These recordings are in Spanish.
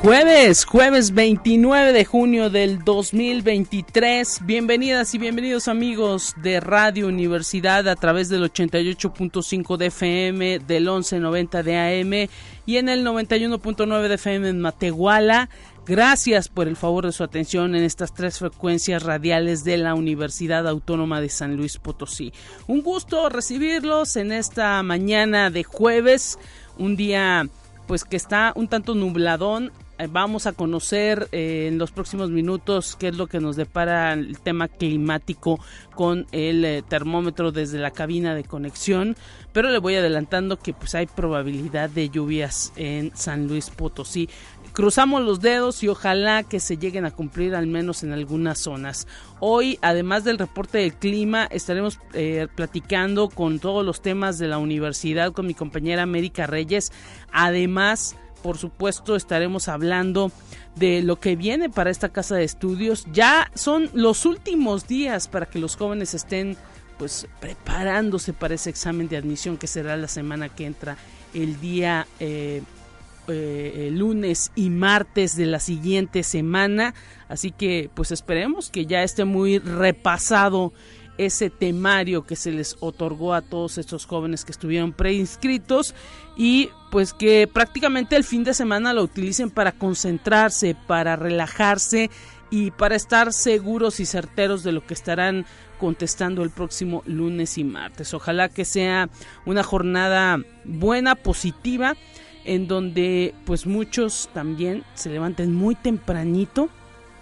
Jueves, jueves 29 de junio del 2023. Bienvenidas y bienvenidos amigos de Radio Universidad a través del 88.5 de FM, del 1190 de AM y en el 91.9 de FM en Matehuala. Gracias por el favor de su atención en estas tres frecuencias radiales de la Universidad Autónoma de San Luis Potosí. Un gusto recibirlos en esta mañana de jueves, un día pues que está un tanto nubladón vamos a conocer eh, en los próximos minutos qué es lo que nos depara el tema climático con el eh, termómetro desde la cabina de conexión, pero le voy adelantando que pues hay probabilidad de lluvias en San Luis Potosí. Cruzamos los dedos y ojalá que se lleguen a cumplir al menos en algunas zonas. Hoy, además del reporte del clima, estaremos platicando con todos los temas de la universidad con mi compañera América Reyes. Además, por supuesto estaremos hablando de lo que viene para esta casa de estudios. Ya son los últimos días para que los jóvenes estén pues preparándose para ese examen de admisión que será la semana que entra el día eh, eh, lunes y martes de la siguiente semana así que pues esperemos que ya esté muy repasado ese temario que se les otorgó a todos estos jóvenes que estuvieron preinscritos y pues que prácticamente el fin de semana lo utilicen para concentrarse, para relajarse y para estar seguros y certeros de lo que estarán contestando el próximo lunes y martes. Ojalá que sea una jornada buena, positiva, en donde pues muchos también se levanten muy tempranito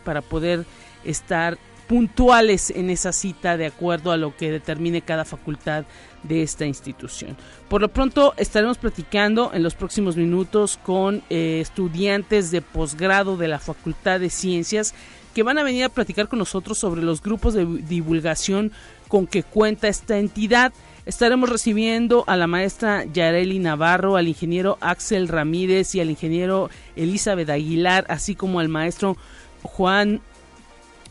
para poder estar puntuales en esa cita de acuerdo a lo que determine cada facultad de esta institución. Por lo pronto estaremos platicando en los próximos minutos con eh, estudiantes de posgrado de la Facultad de Ciencias que van a venir a platicar con nosotros sobre los grupos de divulgación con que cuenta esta entidad. Estaremos recibiendo a la maestra Yareli Navarro, al ingeniero Axel Ramírez y al ingeniero Elizabeth Aguilar, así como al maestro Juan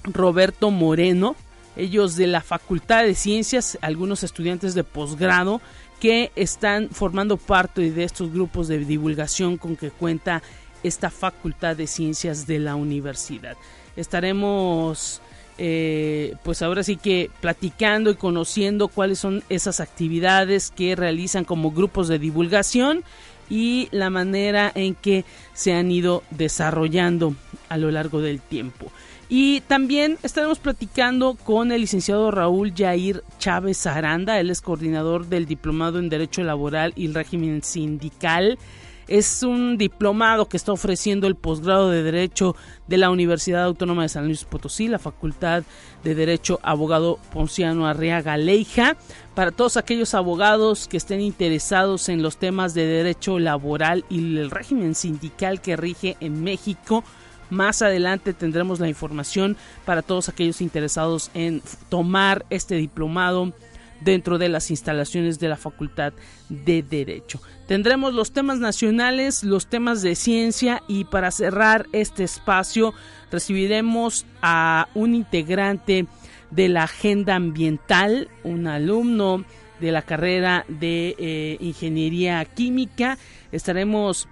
Roberto Moreno, ellos de la Facultad de Ciencias, algunos estudiantes de posgrado que están formando parte de estos grupos de divulgación con que cuenta esta Facultad de Ciencias de la universidad. Estaremos eh, pues ahora sí que platicando y conociendo cuáles son esas actividades que realizan como grupos de divulgación y la manera en que se han ido desarrollando a lo largo del tiempo. Y también estaremos platicando con el licenciado Raúl Jair Chávez Aranda, él es coordinador del Diplomado en Derecho Laboral y Régimen Sindical. Es un diplomado que está ofreciendo el posgrado de Derecho de la Universidad Autónoma de San Luis Potosí, la Facultad de Derecho Abogado Ponciano Arriaga Leija. Para todos aquellos abogados que estén interesados en los temas de derecho laboral y el régimen sindical que rige en México, más adelante tendremos la información para todos aquellos interesados en tomar este diplomado dentro de las instalaciones de la Facultad de Derecho. Tendremos los temas nacionales, los temas de ciencia y para cerrar este espacio recibiremos a un integrante de la agenda ambiental, un alumno de la carrera de eh, ingeniería química. Estaremos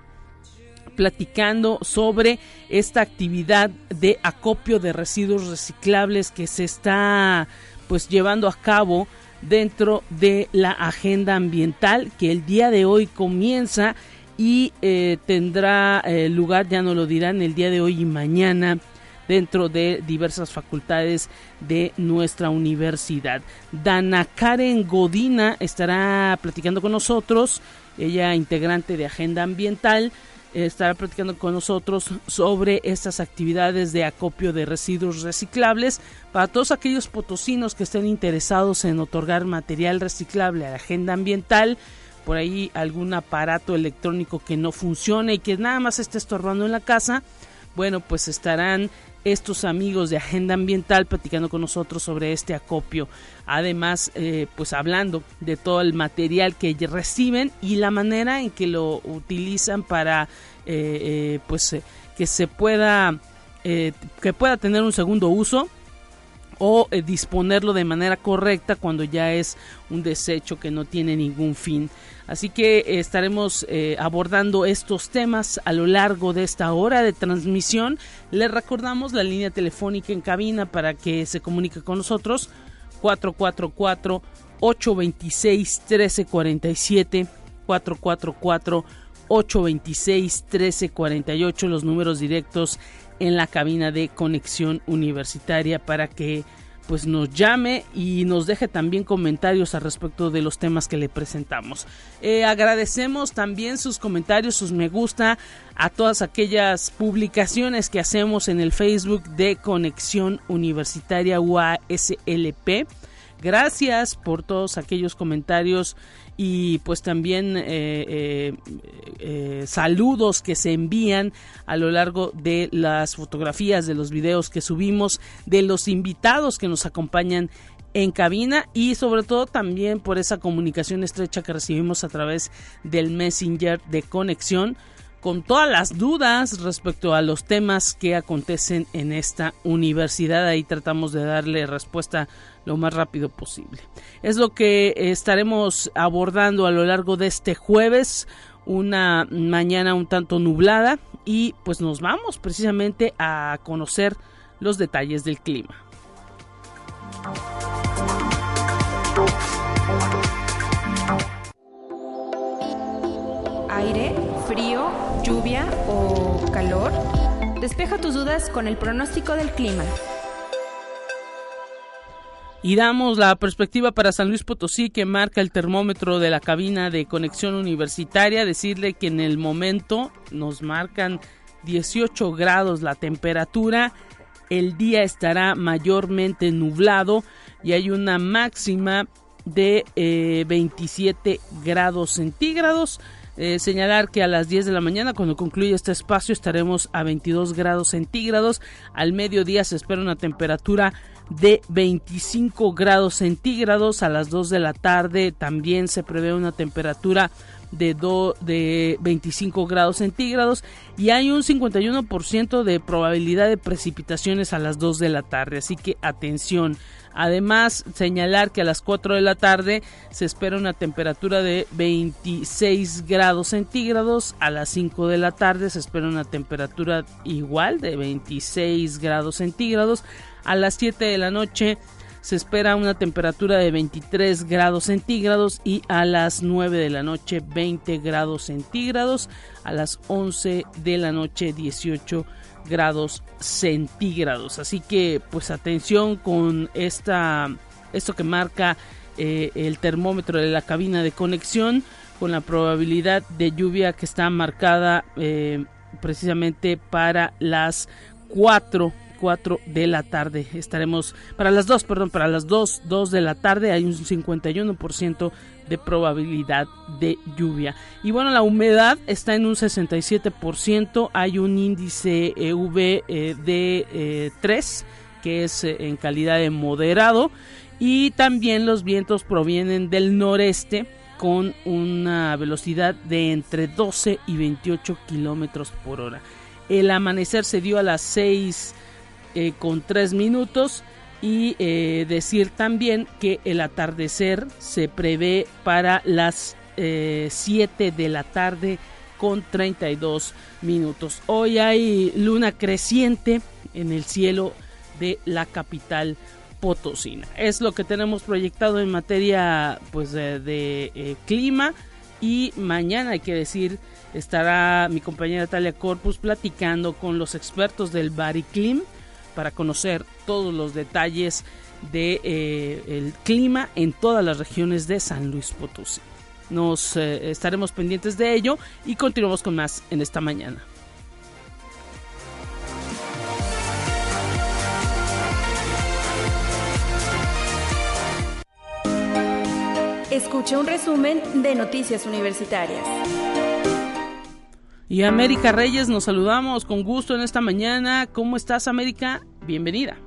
platicando sobre esta actividad de acopio de residuos reciclables que se está pues llevando a cabo dentro de la agenda ambiental que el día de hoy comienza y eh, tendrá eh, lugar, ya no lo dirán, el día de hoy y mañana dentro de diversas facultades de nuestra universidad. Dana Karen Godina estará platicando con nosotros, ella integrante de Agenda Ambiental, estará platicando con nosotros sobre estas actividades de acopio de residuos reciclables. Para todos aquellos potosinos que estén interesados en otorgar material reciclable a la agenda ambiental por ahí algún aparato electrónico que no funcione y que nada más esté estorbando en la casa bueno pues estarán estos amigos de Agenda Ambiental platicando con nosotros sobre este acopio. Además, eh, pues hablando de todo el material que reciben y la manera en que lo utilizan para eh, eh, pues que se pueda que pueda tener un segundo uso o disponerlo de manera correcta cuando ya es un desecho que no tiene ningún fin. Así que estaremos eh, abordando estos temas a lo largo de esta hora de transmisión. Les recordamos la línea telefónica en cabina para que se comunique con nosotros 444 826 1347 444 826 1348 los números directos en la cabina de conexión universitaria para que pues nos llame y nos deje también comentarios al respecto de los temas que le presentamos. Eh, agradecemos también sus comentarios, sus me gusta a todas aquellas publicaciones que hacemos en el Facebook de Conexión Universitaria UASLP. Gracias por todos aquellos comentarios y pues también eh, eh, eh, saludos que se envían a lo largo de las fotografías, de los videos que subimos, de los invitados que nos acompañan en cabina y sobre todo también por esa comunicación estrecha que recibimos a través del Messenger de conexión con todas las dudas respecto a los temas que acontecen en esta universidad. Ahí tratamos de darle respuesta lo más rápido posible. Es lo que estaremos abordando a lo largo de este jueves, una mañana un tanto nublada y pues nos vamos precisamente a conocer los detalles del clima. Aire, frío, lluvia o calor. Despeja tus dudas con el pronóstico del clima. Y damos la perspectiva para San Luis Potosí que marca el termómetro de la cabina de conexión universitaria. Decirle que en el momento nos marcan 18 grados la temperatura. El día estará mayormente nublado y hay una máxima de 27 eh, grados centígrados. Eh, señalar que a las 10 de la mañana, cuando concluya este espacio, estaremos a 22 grados centígrados. Al mediodía se espera una temperatura de 25 grados centígrados. A las 2 de la tarde también se prevé una temperatura de, de 25 grados centígrados y hay un 51% de probabilidad de precipitaciones a las 2 de la tarde. Así que atención. Además, señalar que a las 4 de la tarde se espera una temperatura de 26 grados centígrados. A las 5 de la tarde se espera una temperatura igual de 26 grados centígrados. A las 7 de la noche se espera una temperatura de 23 grados centígrados y a las 9 de la noche 20 grados centígrados. A las 11 de la noche 18 grados centígrados. Así que pues atención con esta, esto que marca eh, el termómetro de la cabina de conexión con la probabilidad de lluvia que está marcada eh, precisamente para las 4 4 de la tarde. Estaremos para las 2, perdón, para las 2, 2 de la tarde hay un 51% de probabilidad de lluvia. Y bueno, la humedad está en un 67%, hay un índice UV eh, de 3 eh, que es eh, en calidad de moderado y también los vientos provienen del noreste con una velocidad de entre 12 y 28 kilómetros por hora. El amanecer se dio a las 6 eh, con 3 minutos y eh, decir también que el atardecer se prevé para las 7 eh, de la tarde con 32 minutos. Hoy hay luna creciente en el cielo de la capital potosina. Es lo que tenemos proyectado en materia pues de, clima y mañana hay que decir estará mi compañera Talia Corpus platicando con los expertos del Bariclim para conocer todos los detalles del de, eh, clima en todas las regiones de San Luis Potosí. Nos eh, estaremos pendientes de ello y continuamos con más en esta mañana. Escucha un resumen de Noticias Universitarias. Y América Reyes, nos saludamos con gusto en esta mañana. ¿Cómo estás, América? Bienvenida.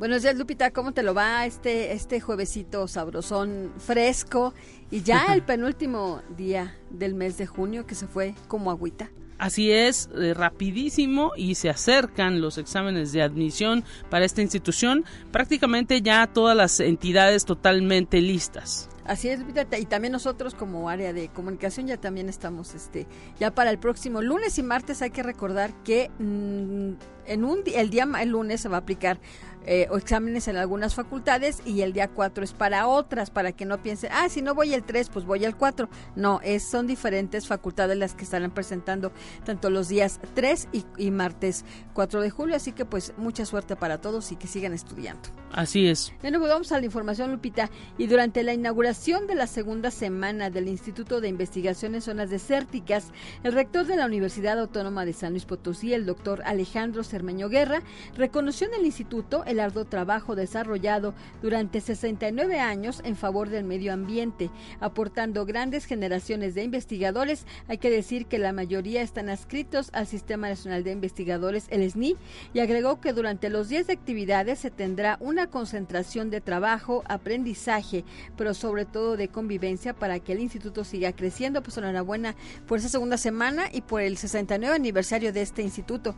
Buenos días, Lupita. ¿Cómo te lo va este, este juevesito sabrosón, fresco? Y ya el penúltimo día del mes de junio que se fue como agüita. Así es, eh, rapidísimo y se acercan los exámenes de admisión para esta institución. Prácticamente ya todas las entidades totalmente listas. Así es, y también nosotros como área de comunicación ya también estamos, este, ya para el próximo lunes y martes hay que recordar que mm, en un el día el lunes se va a aplicar eh, o exámenes en algunas facultades y el día 4 es para otras, para que no piensen, ah, si no voy el 3, pues voy al 4. No, es, son diferentes facultades las que estarán presentando tanto los días 3 y, y martes 4 de julio, así que pues mucha suerte para todos y que sigan estudiando. Así es. Bueno, pues vamos a la información, Lupita. Y durante la inauguración de la segunda semana del Instituto de Investigación en Zonas Desérticas, el rector de la Universidad Autónoma de San Luis Potosí, el doctor Alejandro Cermeño Guerra, reconoció en el instituto el arduo trabajo desarrollado durante 69 años en favor del medio ambiente, aportando grandes generaciones de investigadores. Hay que decir que la mayoría están adscritos al Sistema Nacional de Investigadores, el SNI, y agregó que durante los días de actividades se tendrá una concentración de trabajo, aprendizaje, pero sobre todo de convivencia para que el instituto siga creciendo. Pues enhorabuena por esa segunda semana y por el 69 aniversario de este instituto.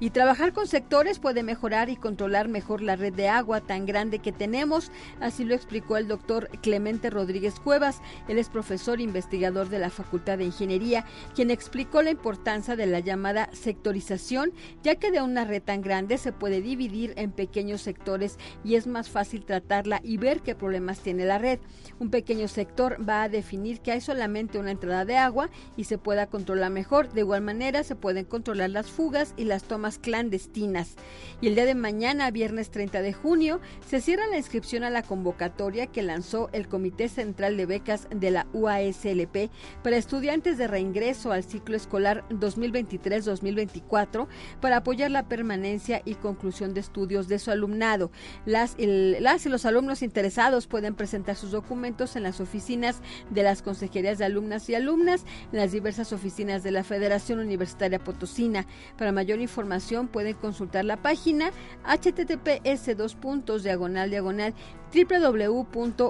Y trabajar con sectores puede mejorar y controlar mejor la red de agua tan grande que tenemos, así lo explicó el doctor Clemente Rodríguez Cuevas. Él es profesor investigador de la Facultad de Ingeniería, quien explicó la importancia de la llamada sectorización, ya que de una red tan grande se puede dividir en pequeños sectores y es más fácil tratarla y ver qué problemas tiene la red. Un pequeño sector va a definir que hay solamente una entrada de agua y se pueda controlar mejor. De igual manera se pueden controlar las fugas y las tomas clandestinas. Y el día de mañana, viernes 30 de junio, se cierra la inscripción a la convocatoria que lanzó el Comité Central de Becas de la UASLP para estudiantes de reingreso al ciclo escolar 2023-2024 para apoyar la permanencia y conclusión de estudios de su alumnado. Las, las y los alumnos interesados pueden presentar sus documentos en las oficinas de las consejerías de alumnas y alumnas, en las diversas oficinas de la Federación Universitaria Potosina. Para mayor información, pueden consultar la página https dos puntos diagonal diagonal www.uaslp.mx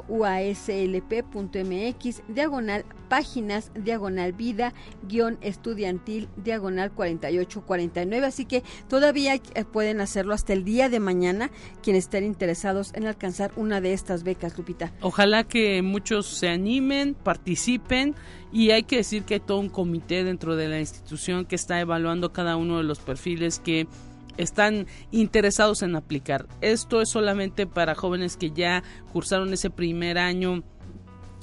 diagonal páginas diagonal vida guion estudiantil diagonal 4849 así que todavía eh, pueden hacerlo hasta el día de mañana quienes estén interesados en alcanzar una de estas becas Lupita. Ojalá que muchos se animen participen y hay que decir que hay todo un comité dentro de la institución que está evaluando cada uno de los perfiles que están interesados en aplicar. Esto es solamente para jóvenes que ya cursaron ese primer año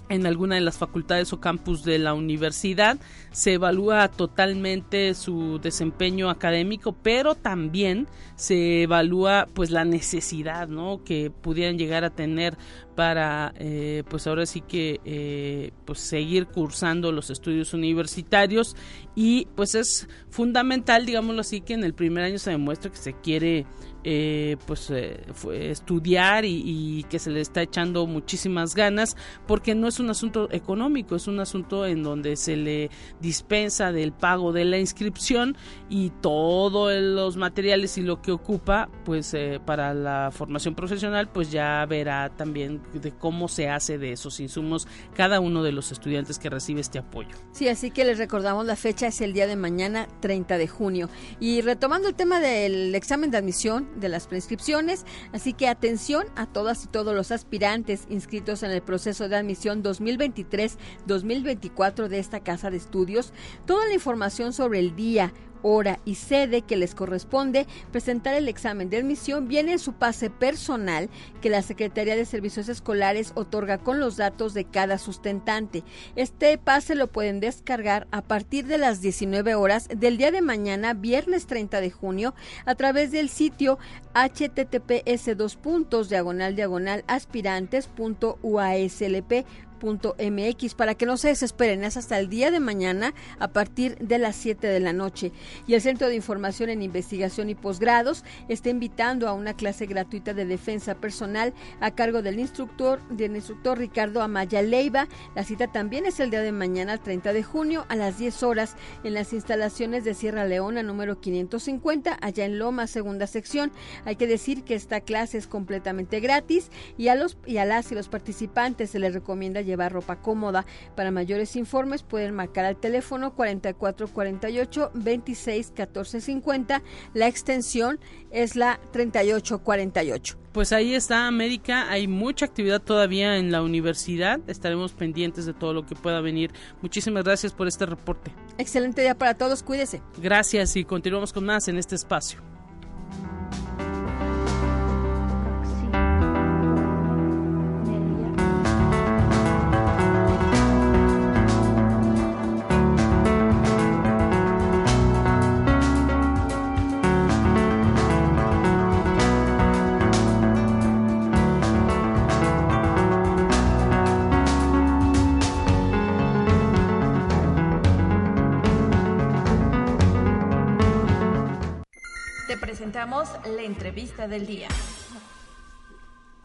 en alguna de las facultades o campus de la universidad. Se evalúa totalmente su desempeño académico, pero también se evalúa pues la necesidad ¿no? que pudieran llegar a tener para eh, pues ahora sí que eh, pues seguir cursando los estudios universitarios y pues es fundamental digámoslo así que en el primer año se demuestra que se quiere eh, pues estudiar y, que se le está echando muchísimas ganas porque no es un asunto económico es un asunto en donde se le dispensa del pago de la inscripción y todos los materiales y lo que ocupa pues para la formación profesional pues ya verá también de cómo se hace de esos insumos cada uno de los estudiantes que recibe este apoyo. Sí, así que les recordamos la fecha es el día de mañana, 30 de junio. Y retomando el tema del examen de admisión de las prescripciones, así que atención a todas y todos los aspirantes inscritos en el proceso de admisión 2023-2024 de esta casa de estudios. Toda la información sobre el día, hora y sede que les corresponde presentar el examen de admisión viene en su pase personal que la Secretaría de Servicios Escolares otorga con los datos de cada sustentante. Este pase lo pueden descargar a partir de las 19 horas del día de mañana, viernes 30 de junio, a través del sitio https dos puntos diagonal diagonal mx para que no se desesperen, es hasta el día de mañana a partir de las 7 de la noche. Y el Centro de Información en Investigación y Posgrados está invitando a una clase gratuita de defensa personal a cargo del instructor, del instructor Ricardo Amaya Leiva. La cita también es el día de mañana, 30 de junio, a las 10 horas, en las instalaciones de Sierra Leona número 550, allá en Loma, segunda sección. Hay que decir que esta clase es completamente gratis y a los y a las y los participantes se les recomienda llevar ropa cómoda. Para mayores informes pueden marcar al teléfono 4448 26 14 50. La extensión es la 3848. Pues ahí está América, hay mucha actividad todavía en la universidad, estaremos pendientes de todo lo que pueda venir. Muchísimas gracias por este reporte. Excelente día para todos, cuídese. Gracias y continuamos con más en este espacio. Entrevista del día.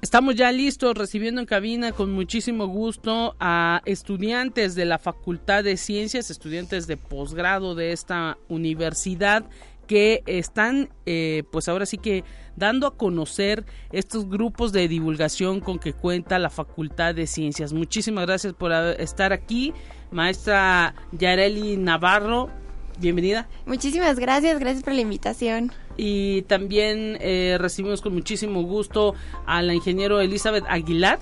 Estamos ya listos recibiendo en cabina con muchísimo gusto a estudiantes de la Facultad de Ciencias, estudiantes de posgrado de esta universidad que están eh, pues ahora sí que dando a conocer estos grupos de divulgación con que cuenta la Facultad de Ciencias. Muchísimas gracias por estar aquí, maestra Yareli Navarro, bienvenida. Muchísimas gracias, gracias por la invitación y también eh, recibimos con muchísimo gusto a la ingeniero Elizabeth Aguilar.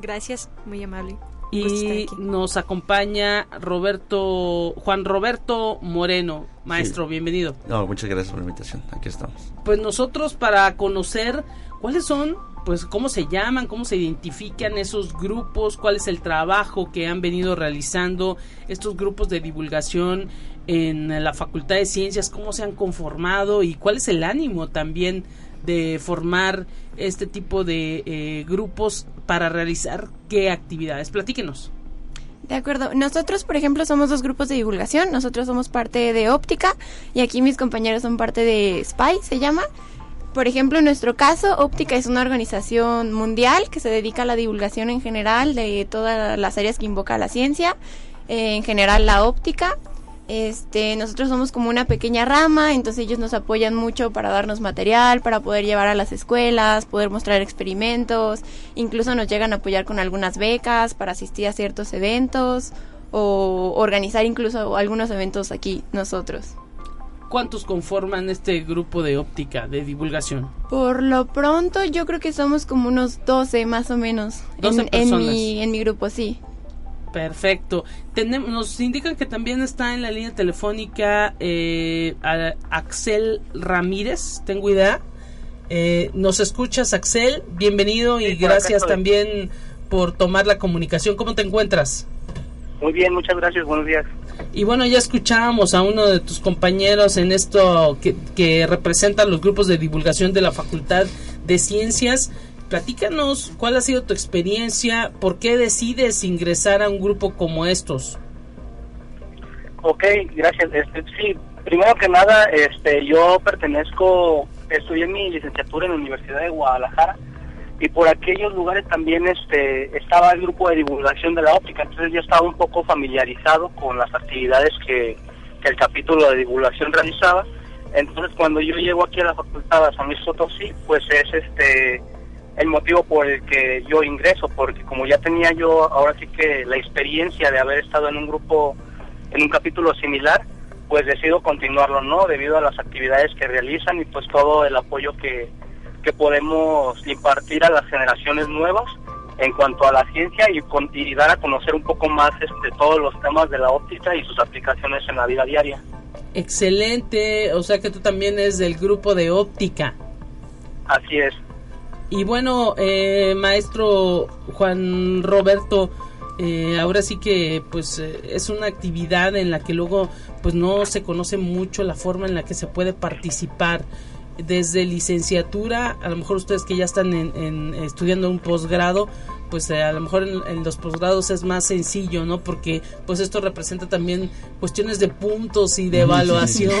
Gracias, muy amable. Y nos acompaña Roberto, Juan Roberto Moreno, maestro, bienvenido. No, muchas gracias por la invitación, aquí estamos. Pues nosotros para conocer cuáles son, pues cómo se llaman, cómo se identifican esos grupos, cuál es el trabajo que han venido realizando estos grupos de divulgación en la Facultad de Ciencias, cómo se han conformado y cuál es el ánimo también de formar este tipo de eh, grupos para realizar qué actividades. Platíquenos. De acuerdo. Nosotros, por ejemplo, somos dos grupos de divulgación. Nosotros somos parte de Óptica y aquí mis compañeros son parte de SPY, se llama. Por ejemplo, en nuestro caso, Óptica es una organización mundial que se dedica a la divulgación en general de todas las áreas que invoca la ciencia, eh, en general la óptica. Este, nosotros somos como una pequeña rama, entonces ellos nos apoyan mucho para darnos material, para poder llevar a las escuelas, poder mostrar experimentos, incluso nos llegan a apoyar con algunas becas para asistir a ciertos eventos o organizar incluso algunos eventos aquí nosotros. ¿Cuántos conforman este grupo de óptica de divulgación? Por lo pronto yo creo que somos como unos 12 más o menos en, mi, en mi grupo, sí. Perfecto. Tenemos, nos indican que también está en la línea telefónica eh, Axel Ramírez, tengo idea. Eh, ¿Nos escuchas, Axel? Bienvenido y gracias también por tomar la comunicación. ¿Cómo te encuentras? Muy bien, muchas gracias, buenos días. Y bueno, ya escuchábamos a uno de tus compañeros en esto que, que representa los grupos de divulgación de la Facultad de Ciencias platícanos cuál ha sido tu experiencia, por qué decides ingresar a un grupo como estos. Ok, gracias. Este, sí, primero que nada, este, yo pertenezco, estudié mi licenciatura en la Universidad de Guadalajara y por aquellos lugares también este, estaba el grupo de divulgación de la óptica, entonces yo estaba un poco familiarizado con las actividades que, que el capítulo de divulgación realizaba. Entonces cuando yo llego aquí a la facultad de San Luis Potosí, pues es este el motivo por el que yo ingreso, porque como ya tenía yo ahora sí que la experiencia de haber estado en un grupo, en un capítulo similar, pues decido continuarlo, ¿no? Debido a las actividades que realizan y pues todo el apoyo que, que podemos impartir a las generaciones nuevas en cuanto a la ciencia y, y dar a conocer un poco más este, todos los temas de la óptica y sus aplicaciones en la vida diaria. Excelente, o sea que tú también es del grupo de óptica. Así es. Y bueno, eh, maestro Juan Roberto, eh, ahora sí que pues eh, es una actividad en la que luego pues no se conoce mucho la forma en la que se puede participar. Desde licenciatura, a lo mejor ustedes que ya están en, estudiando un posgrado, pues eh, a lo mejor en, los posgrados es más sencillo, ¿no? Porque pues esto representa también cuestiones de puntos y de evaluación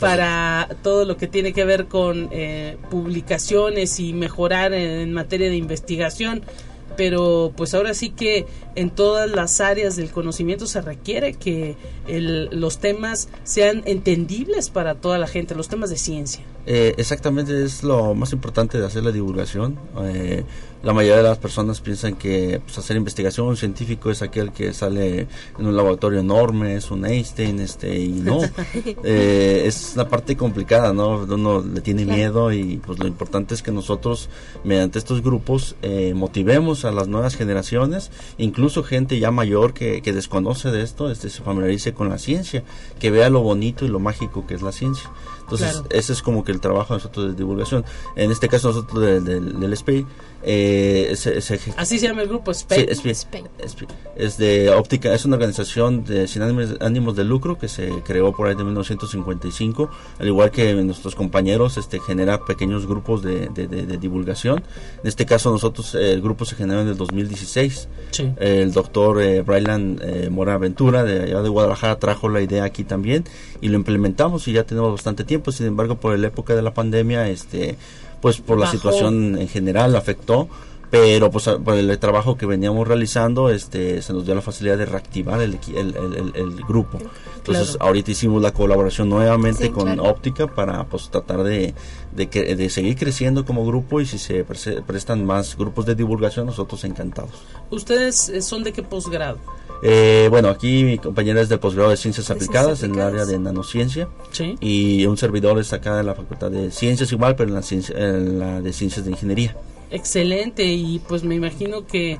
para todo lo que tiene que ver con eh, publicaciones y mejorar en materia de investigación pero pues ahora sí que en todas las áreas del conocimiento se requiere que los temas sean entendibles para toda la gente, los temas de ciencia. Eh, exactamente, es lo más importante de hacer la divulgación. Eh, la mayoría de las personas piensan que pues, hacer investigación científico es aquel que sale en un laboratorio enorme, es un Einstein, este, y no. Eh, es la parte complicada, ¿no? Uno le tiene miedo y pues lo importante es que nosotros, mediante estos grupos, motivemos a las nuevas generaciones, incluso gente ya mayor que, que desconoce de esto, este, se familiarice con la ciencia, que vea lo bonito y lo mágico que es la ciencia. Entonces, ese es como que el trabajo de nosotros de divulgación. En este caso, nosotros del, del SPI, eh, Así se llama el grupo, SPI. Es de óptica, es una organización de, sin ánimos, de lucro que se creó por ahí de 1955. Al igual que nuestros compañeros, este genera pequeños grupos de, divulgación. En este caso, nosotros, el grupo se generó en el 2016. El doctor eh, Brylan eh, Mora Ventura, de allá de Guadalajara, trajo la idea aquí también y lo implementamos y ya tenemos bastante tiempo sin embargo, por la época de la pandemia, este, pues por la situación en general afectó pero pues por el trabajo que veníamos realizando este se nos dio la facilidad de reactivar el, el, grupo. Entonces ahorita hicimos la colaboración nuevamente con óptica para pues tratar de, de, de, seguir creciendo como grupo y si se prestan más grupos de divulgación nosotros encantados. Ustedes eh, son de qué posgrado eh, bueno, aquí mi compañera es del posgrado de Ciencias Aplicadas, en el área de nanociencia. Y un servidor está acá en la Facultad de Ciencias igual, pero en la, ciencia, en la de Ciencias de Ingeniería. Excelente, y pues me imagino que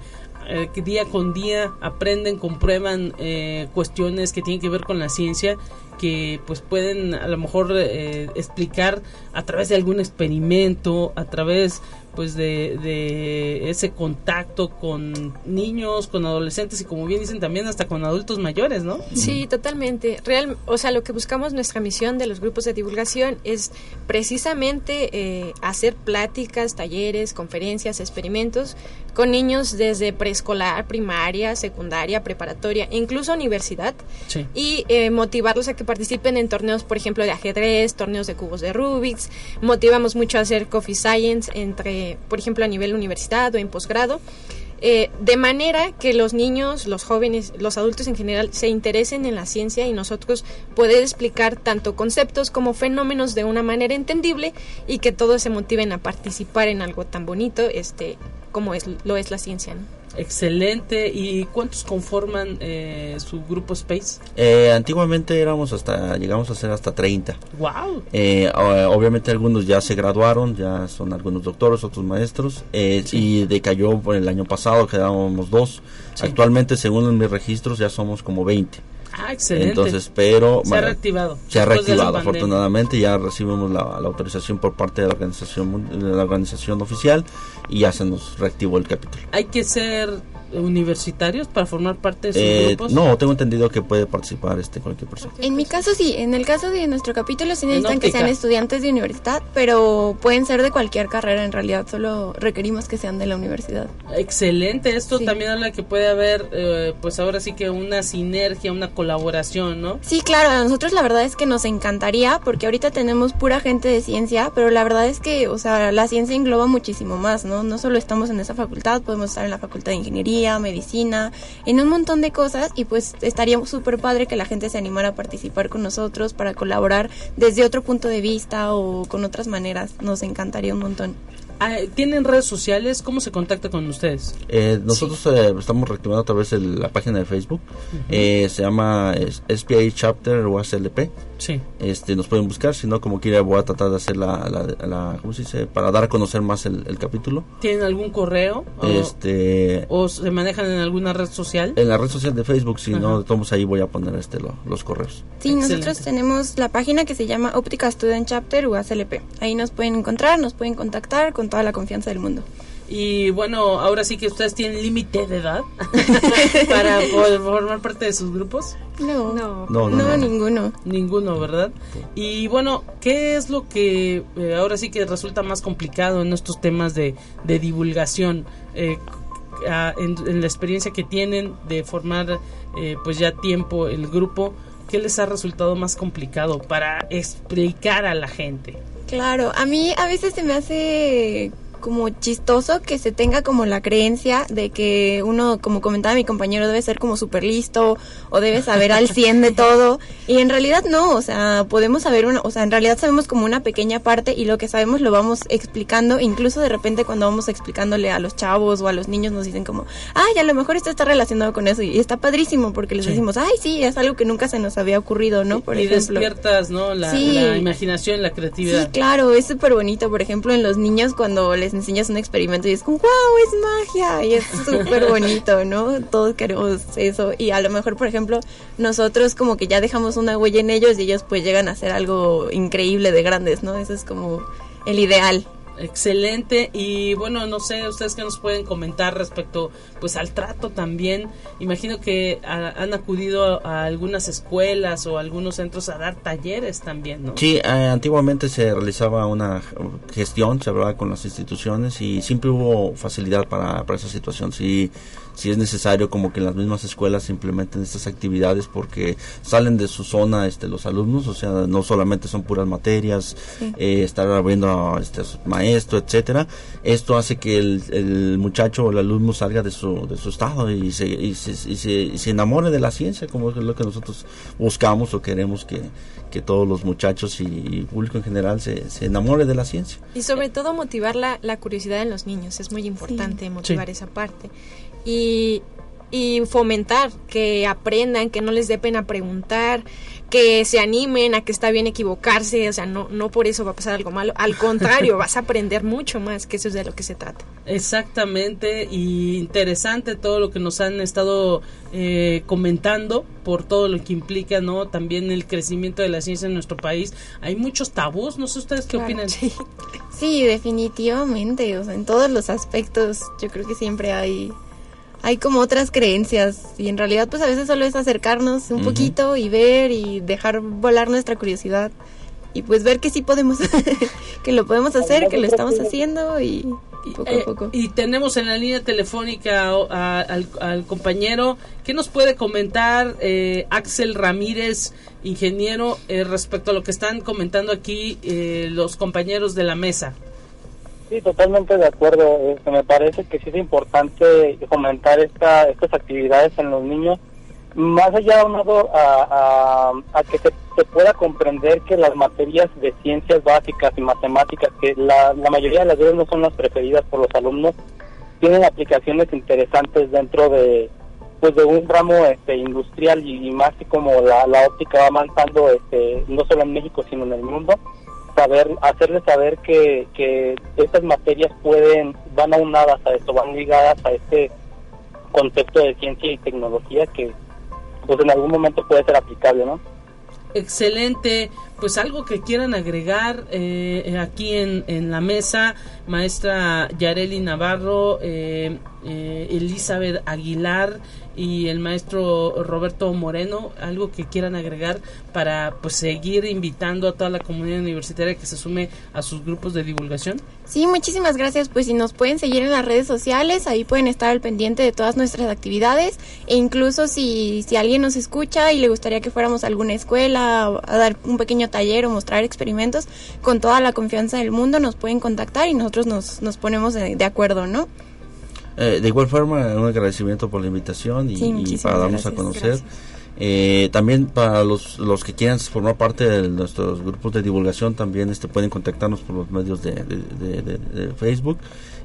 eh, día con día aprenden, comprueban eh, cuestiones que tienen que ver con la ciencia que pues pueden a lo mejor eh, explicar a través de algún experimento, a través pues de, de, ese contacto con niños, con adolescentes y como bien dicen también hasta con adultos mayores, ¿no? Sí, totalmente. Real, o sea, lo que buscamos nuestra misión de los grupos de divulgación es precisamente eh, hacer pláticas, talleres, conferencias, experimentos con niños desde preescolar, primaria, secundaria, preparatoria, incluso universidad, y eh, motivarlos a que participen en torneos, por ejemplo, de ajedrez, torneos de cubos de Rubik's. Motivamos mucho a hacer coffee science entre por ejemplo, a nivel universidad o en posgrado. Eh, de manera que los niños, los jóvenes, los adultos en general se interesen en la ciencia y nosotros poder explicar tanto conceptos como fenómenos de una manera entendible y que todos se motiven a participar en algo tan bonito este como es lo es la ciencia. ¿no? Excelente. ¿Y cuántos conforman eh, su grupo Space? Eh, antiguamente éramos hasta, llegamos a ser hasta 30. ¡Wow! Eh, obviamente algunos ya se graduaron, ya son algunos doctores, otros maestros. Y decayó por el año pasado, quedábamos dos. Actualmente, según mis registros, ya somos como 20. Ah, excelente. Entonces, pero... Se ha reactivado. Se ha reactivado, afortunadamente. Ya recibimos la, autorización por parte de la organización, de la organización oficial y ya se nos reactivó el capítulo. Hay que ser universitarios para formar parte de sus eh, grupos? No, tengo entendido que puede participar este cualquier persona. En mi caso sí, en el caso de nuestro capítulo sí necesitan que sean estudiantes de universidad, pero pueden ser de cualquier carrera en realidad, solo requerimos que sean de la universidad. Excelente, esto también habla que puede haber eh, pues ahora sí que una sinergia, una colaboración, ¿no? Sí, claro, a nosotros la verdad es que nos encantaría porque ahorita tenemos pura gente de ciencia, pero la verdad es que, o sea, la ciencia engloba muchísimo más, ¿no? No solo estamos en esa facultad, podemos estar en la facultad de ingeniería, medicina, en un montón de cosas y pues estaría súper padre que la gente se animara a participar con nosotros para colaborar desde otro punto de vista o con otras maneras. Nos encantaría un montón. Ah, ¿Tienen redes sociales? ¿Cómo se contacta con ustedes? Eh, nosotros eh, estamos reactivando a través de la página de Facebook. Eh, se llama SPI Chapter o SLP. Sí. Este, nos pueden buscar, si no, como quiera, voy a tratar de hacer la, la, ¿cómo se dice? Para dar a conocer más el, capítulo. ¿Tienen algún correo? Este... ¿O se manejan en alguna red social? En la red social de Facebook, si no, todos ahí voy a poner este los correos. Sí, nosotros tenemos la página que se llama Óptica Student Chapter o SLP. Ahí nos pueden encontrar, nos pueden contactar con toda la confianza del mundo. Y bueno, ahora sí que ustedes tienen límite de edad para poder formar parte de sus grupos. No, no, no, ninguno. Ninguno, ¿verdad? Y bueno, ¿qué es lo que eh, ahora sí que resulta más complicado en estos temas de, de divulgación? Eh, en, la experiencia que tienen de formar eh, pues ya tiempo el grupo, ¿qué les ha resultado más complicado para explicar a la gente? Claro, a mí a veces se me hace como chistoso que se tenga como la creencia de que uno, como comentaba mi compañero, debe ser como súper listo o debe saber al 100 de todo. Y en realidad no, o sea, podemos saber, una, o sea, en realidad sabemos como una pequeña parte y lo que sabemos lo vamos explicando. Incluso de repente cuando vamos explicándole a los chavos o a los niños nos dicen como, ay, a lo mejor esto está relacionado con eso. Y está padrísimo porque les decimos, ay, sí, es algo que nunca se nos había ocurrido, ¿no? Por y despiertas, ¿no? La, la imaginación, la creatividad. Sí, claro, es súper bonito. Por ejemplo, en los niños cuando les enseñas un experimento y es como, wow, es magia y es súper bonito, ¿no? Todos queremos eso y a lo mejor, por ejemplo, nosotros como que ya dejamos una huella en ellos y ellos pues llegan a hacer algo increíble de grandes, ¿no? Eso es como el ideal. Excelente y bueno, no sé, ustedes que nos pueden comentar respecto pues al trato también. Imagino que han acudido a, algunas escuelas o algunos centros a dar talleres también, ¿no? Sí, eh, antiguamente se realizaba una gestión, se hablaba con las instituciones y siempre hubo facilidad para, para esa situación. Sí, si es necesario como que en las mismas escuelas se implementen estas actividades porque salen de su zona este los alumnos o sea no solamente son puras materias eh, estar abriendo este maestro etcétera. Esto hace que el, muchacho o el alumno salga de su de su estado y se, y se, y se, enamore de la ciencia como es lo que nosotros buscamos o queremos que que todos los muchachos y, público en general se, se, enamore de la ciencia. Y sobre todo motivar la, la curiosidad en los niños, es muy importante motivar esa parte y, y fomentar que aprendan, que no les dé pena preguntar, que se animen a que está bien equivocarse, o sea, no, no por eso va a pasar algo malo, al contrario, vas a aprender mucho más, que eso es de lo que se trata. Exactamente, y interesante todo lo que nos han estado eh, comentando por todo lo que implica, ¿no? También el crecimiento de la ciencia en nuestro país. Hay muchos tabús, no sé ustedes qué opinan. Sí. sí, definitivamente, o sea, en todos los aspectos yo creo que siempre hay hay como otras creencias y en realidad pues a veces solo es acercarnos un poquito y ver y dejar volar nuestra curiosidad y pues ver que sí podemos, que lo podemos hacer, que lo estamos haciendo y poco a eh, poco. y tenemos en la línea telefónica al, compañero que nos puede comentar eh, Axel Ramírez, ingeniero, eh, respecto a lo que están comentando aquí los compañeros de la mesa. Sí, totalmente de acuerdo. Este, me parece que sí es importante fomentar esta, estas actividades en los niños, más allá de a, a, que se, pueda comprender que las materias de ciencias básicas y matemáticas, que la, la mayoría de las veces no son las preferidas por los alumnos, tienen aplicaciones interesantes dentro de pues de un ramo este industrial y, más que como la, la óptica va avanzando este no solo en México sino en el mundo saber hacerles saber que, que estas materias pueden van aunadas a esto van ligadas a este concepto de ciencia y tecnología que pues en algún momento puede ser aplicable no excelente. Pues algo que quieran agregar eh, aquí en, en la mesa maestra Yareli Navarro eh, eh, Elizabeth Aguilar y el maestro Roberto Moreno, algo que quieran agregar para pues seguir invitando a toda la comunidad universitaria que se sume a sus grupos de divulgación. Sí, muchísimas gracias. Pues si nos pueden seguir en las redes sociales, ahí pueden estar al pendiente de todas nuestras actividades e incluso si, si alguien nos escucha y le gustaría que fuéramos a alguna escuela a dar un pequeño taller o mostrar experimentos, con toda la confianza del mundo nos pueden contactar y nosotros nos, nos ponemos de acuerdo, ¿no? Eh, de igual forma, un agradecimiento por la invitación y, para darnos a conocer. Eh, también para los, los que quieran formar parte de nuestros grupos de divulgación, también este pueden contactarnos por los medios de, de, Facebook.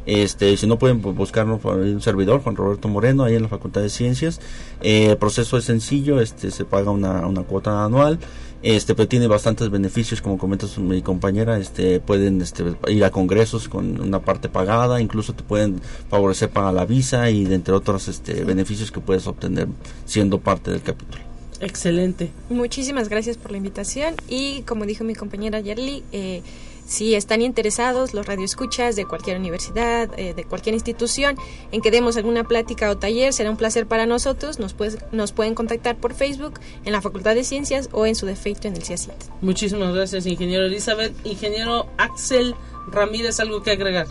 Este, si no pueden buscarnos por un servidor, Juan Roberto Moreno, ahí en la Facultad de Ciencias. Eh, el proceso es sencillo, este, se paga una, una cuota anual este pero tiene bastantes beneficios como comenta mi compañera este pueden este, ir a congresos con una parte pagada incluso te pueden favorecer para la visa y de entre otros este beneficios que puedes obtener siendo parte del capítulo. Excelente. Muchísimas gracias por la invitación y como dijo mi compañera Yerli eh, si están interesados los radioescuchas de cualquier universidad, eh, de cualquier institución, en que demos alguna plática o taller, será un placer para nosotros. Nos, nos pueden contactar por Facebook, en la Facultad de Ciencias o en su defecto en el CIACIT. Muchísimas gracias, ingeniero Elizabeth. Ingeniero Axel Ramírez, ¿algo que agregar?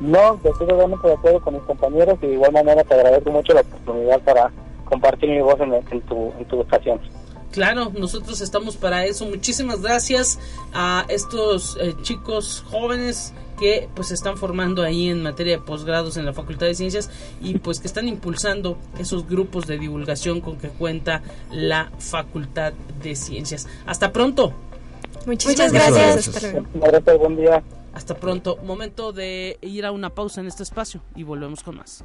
No, estoy totalmente de acuerdo con mis compañeros y de igual manera te agradezco mucho la oportunidad para compartir mi voz en, en tu, en tu estación. Claro, nosotros estamos para eso. Muchísimas gracias a estos eh, chicos jóvenes que pues están formando ahí en materia de posgrados en la Facultad de Ciencias y pues que están impulsando esos grupos de divulgación con que cuenta la Facultad de Ciencias. Hasta pronto. Muchísimas gracias. Gracias, buen día. Hasta pronto. Momento de ir a una pausa en este espacio y volvemos con más.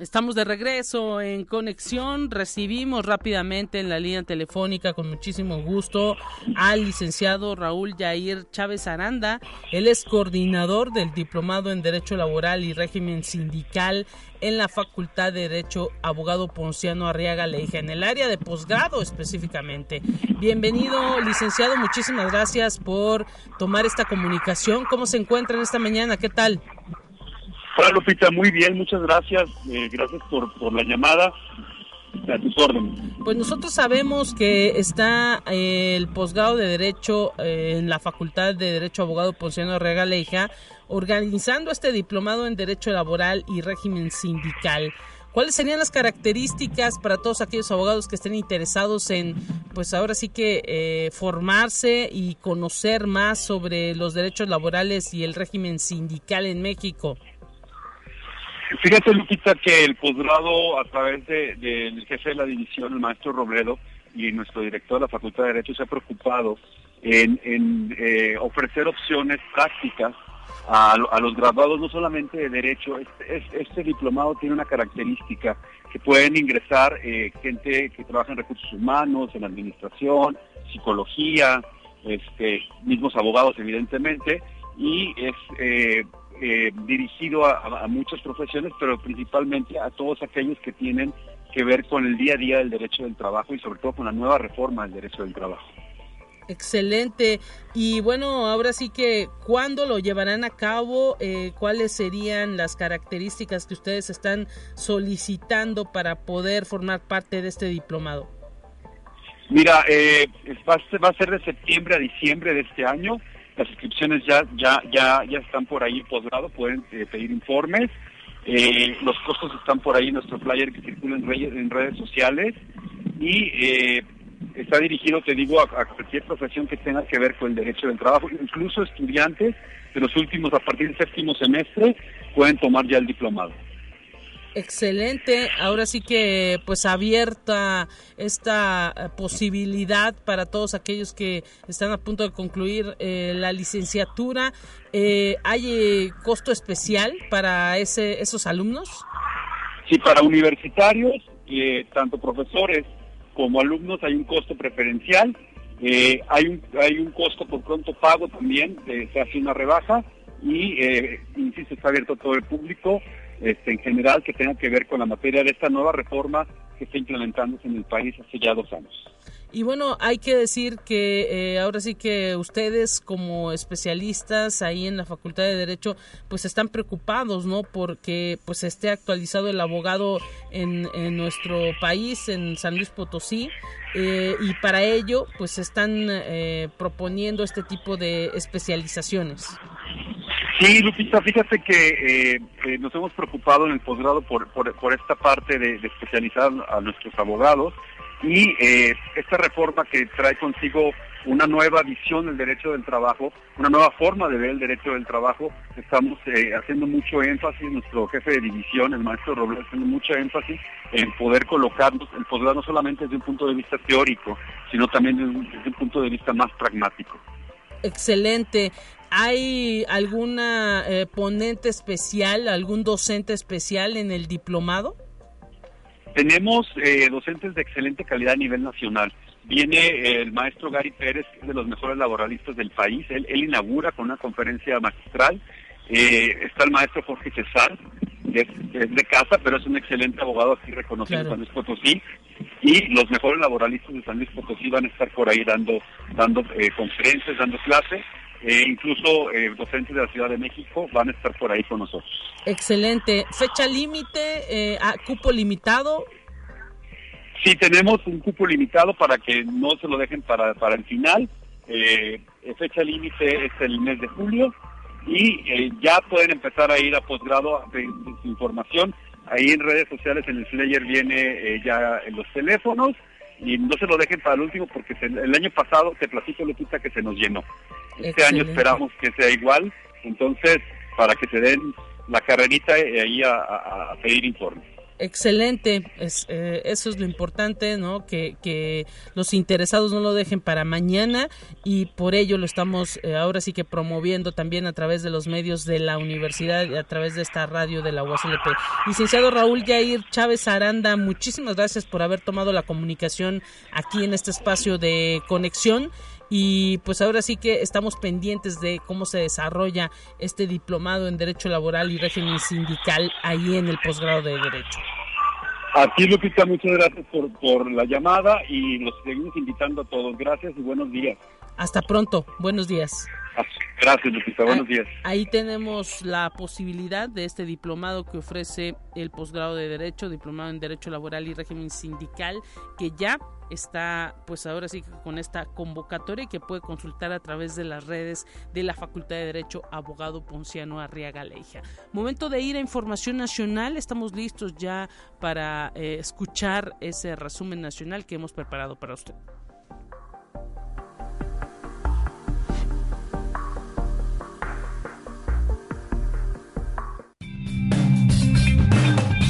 Estamos de regreso en conexión. Recibimos rápidamente en la línea telefónica con muchísimo gusto al licenciado Raúl Yair Chávez Aranda. Él es coordinador del Diplomado en Derecho Laboral y Régimen Sindical en la Facultad de Derecho Abogado Ponciano Arriaga Leija, en el área de posgrado específicamente. Bienvenido, licenciado. Muchísimas gracias por tomar esta comunicación. ¿Cómo se encuentran esta mañana? ¿Qué tal? Hola Lupita, muy bien, muchas gracias. Eh, gracias por, la llamada. A tus órdenes. Pues nosotros sabemos que está eh, el posgrado de Derecho eh, en la Facultad de Derecho Abogado Ponciano Rega Leija organizando este diplomado en Derecho Laboral y Régimen Sindical. ¿Cuáles serían las características para todos aquellos abogados que estén interesados en, pues ahora sí que eh, formarse y conocer más sobre los derechos laborales y el régimen sindical en México? Fíjate, Lupita, que el posgrado a través del de, jefe de la división, el maestro Robledo, y nuestro director de la Facultad de Derecho se ha preocupado en, eh, ofrecer opciones prácticas a, a, los graduados, no solamente de Derecho. Este, este, diplomado tiene una característica que pueden ingresar eh, gente que trabaja en recursos humanos, en administración, psicología, este, mismos abogados, evidentemente, y es eh, eh, dirigido a, a, muchas profesiones, pero principalmente a todos aquellos que tienen que ver con el día a día del derecho del trabajo y sobre todo con la nueva reforma del derecho del trabajo. Excelente. Y bueno, ahora sí que, ¿cuándo lo llevarán a cabo? Eh, ¿Cuáles serían las características que ustedes están solicitando para poder formar parte de este diplomado? Mira, eh, va, a ser, va a ser de septiembre a diciembre de este año. Las inscripciones ya ya ya ya están por ahí posgrado, pueden eh, pedir informes. Eh, los costos están por ahí en nuestro flyer que circula en, redes, en redes sociales y eh, está dirigido, te digo, a, a, cualquier profesión que tenga que ver con el derecho del trabajo. Incluso estudiantes de los últimos, a partir del séptimo semestre, pueden tomar ya el diplomado. Excelente, ahora sí que pues abierta esta eh, posibilidad para todos aquellos que están a punto de concluir eh, la licenciatura. Eh, ¿Hay eh, costo especial para ese, esos alumnos? Sí, para universitarios, tanto profesores como alumnos hay un costo preferencial. hay, un, hay un costo por pronto pago también, se hace una rebaja y, insisto, está abierto a todo el público este, en general que tenga que ver con la materia de esta nueva reforma que está implementándose en el país hace ya dos años. Y bueno, hay que decir que eh, ahora sí que ustedes como especialistas ahí en la Facultad de Derecho pues están preocupados, ¿no? Porque pues esté actualizado el abogado en, en nuestro país, en San Luis Potosí, eh, y para ello pues están eh, proponiendo este tipo de especializaciones. Sí, Lupita, fíjate que eh, eh, nos hemos preocupado en el posgrado por, por, esta parte de, especializar a nuestros abogados y eh, esta reforma que trae consigo una nueva visión del derecho del trabajo, una nueva forma de ver el derecho del trabajo. Estamos haciendo mucho énfasis, nuestro jefe de división, el maestro Robles, haciendo mucho énfasis en poder colocarnos el posgrado no solamente desde un punto de vista teórico, sino también desde un punto de vista más pragmático. Excelente. ¿Hay alguna eh, ponente especial, algún docente especial en el diplomado? Tenemos eh, docentes de excelente calidad a nivel nacional. Viene el maestro Gary Pérez, que es de los mejores laboralistas del país. Él, él inaugura con una conferencia magistral Eh, está el maestro Jorge César, que es, de casa, pero es un excelente abogado aquí reconocido en San Luis Potosí. Y los mejores laboralistas de San Luis Potosí van a estar por ahí dando, dando eh, conferencias, dando clases. Eh, incluso docentes de la Ciudad de México van a estar por ahí con nosotros. Excelente. ¿Fecha límite? a ¿Cupo limitado? Sí, tenemos un cupo limitado para que no se lo dejen para, para el final. Eh, fecha límite es el mes de julio y eh, ya pueden empezar a ir a posgrado de, su información. Ahí en redes sociales en el Slayer viene eh, ya en los teléfonos y no se lo dejen para el último porque el año pasado, te platico Lupita, que se nos llenó. Este año esperamos que sea igual, entonces para que se den la carrerita eh, ahí a pedir informes. Excelente, es, eh, eso es lo importante, ¿no? Que, que, los interesados no lo dejen para mañana y por ello lo estamos eh, ahora sí que promoviendo también a través de los medios de la universidad y a través de esta radio de la UASLP. Licenciado Raúl Yair Chávez Aranda, muchísimas gracias por haber tomado la comunicación aquí en este espacio de conexión y pues ahora sí que estamos pendientes de cómo se desarrolla este diplomado en Derecho Laboral y Régimen Sindical ahí en el posgrado de Derecho. Aquí, Lupita, muchas gracias por, por la llamada y los seguimos invitando a todos. Gracias y buenos días. Hasta pronto, buenos días. Gracias, Lupita. Buenos días. Ahí tenemos la posibilidad de este diplomado que ofrece el posgrado de Derecho, diplomado en Derecho Laboral y Régimen Sindical, que ya está, pues ahora sí, con esta convocatoria que puede consultar a través de las redes de la Facultad de Derecho Abogado Ponciano Arriaga Leija. Momento de ir a Información Nacional. Estamos listos ya para eh, escuchar ese resumen nacional que hemos preparado para usted.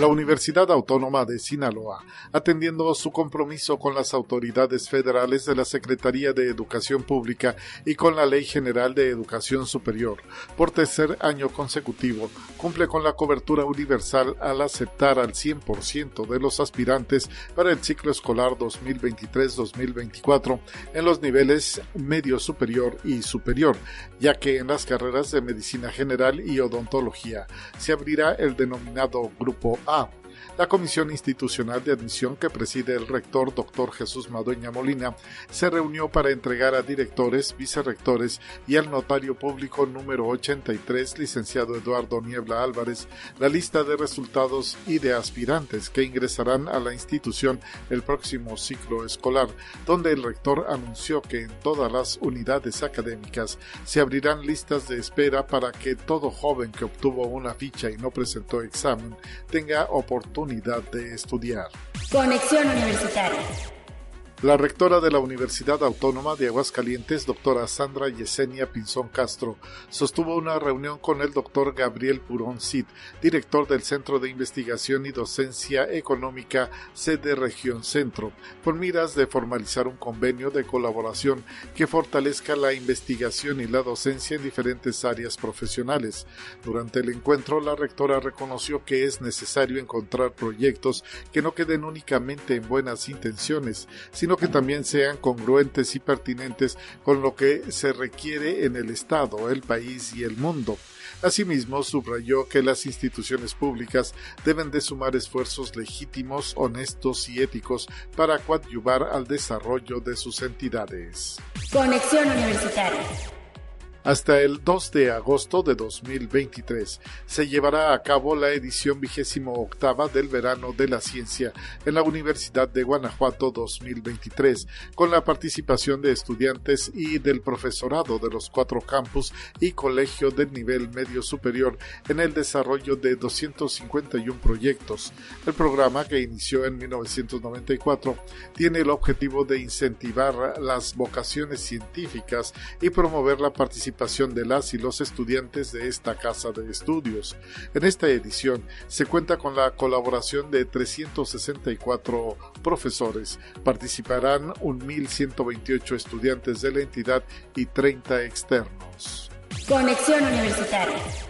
La Universidad Autónoma de Sinaloa, atendiendo su compromiso con las autoridades federales de la Secretaría de Educación Pública y con la Ley General de Educación Superior. Por tercer año consecutivo, cumple con la cobertura universal al aceptar al 100% de los aspirantes para el ciclo escolar 2023-2024 en los niveles medio superior y superior, ya que en las carreras de medicina general y odontología se abrirá el denominado Grupo com la Comisión Institucional de Admisión que preside el rector Dr. Jesús Madueña Molina se reunió para entregar a directores, vicerrectores y al notario público número 83, licenciado Eduardo Niebla Álvarez, la lista de resultados y de aspirantes que ingresarán a la institución el próximo ciclo escolar, donde el rector anunció que en todas las unidades académicas se abrirán listas de espera para que todo joven que obtuvo una ficha y no presentó examen tenga oportunidad de estudiar. Conexión Universitaria. La rectora de la Universidad Autónoma de Aguascalientes, doctora Sandra Yesenia Pinzón Castro, sostuvo una reunión con el doctor Gabriel Purón Cid, director del Centro de Investigación y Docencia Económica sede Región Centro, con miras de formalizar un convenio de colaboración que fortalezca la investigación y la docencia en diferentes áreas profesionales. Durante el encuentro, la rectora reconoció que es necesario encontrar proyectos que no queden únicamente en buenas intenciones, sino que también sean congruentes y pertinentes con lo que se requiere en el Estado, el país y el mundo. Asimismo, subrayó que las instituciones públicas deben de sumar esfuerzos legítimos, honestos y éticos para coadyuvar al desarrollo de sus entidades. Conexión Universitaria. Hasta el 2 de agosto de 2023 se llevará a cabo la edición vigésimo octava del Verano de la Ciencia en la Universidad de Guanajuato 2023, con la participación de estudiantes y del profesorado de los cuatro campus y colegio del nivel medio superior en el desarrollo de 251 proyectos. El programa, que inició en 1994, tiene el objetivo de incentivar las vocaciones científicas y promover la participación de las y los estudiantes de esta casa de estudios. En esta edición se cuenta con la colaboración de 364 profesores. Participarán 1.128 estudiantes de la entidad y 30 externos. Conexión Universitaria.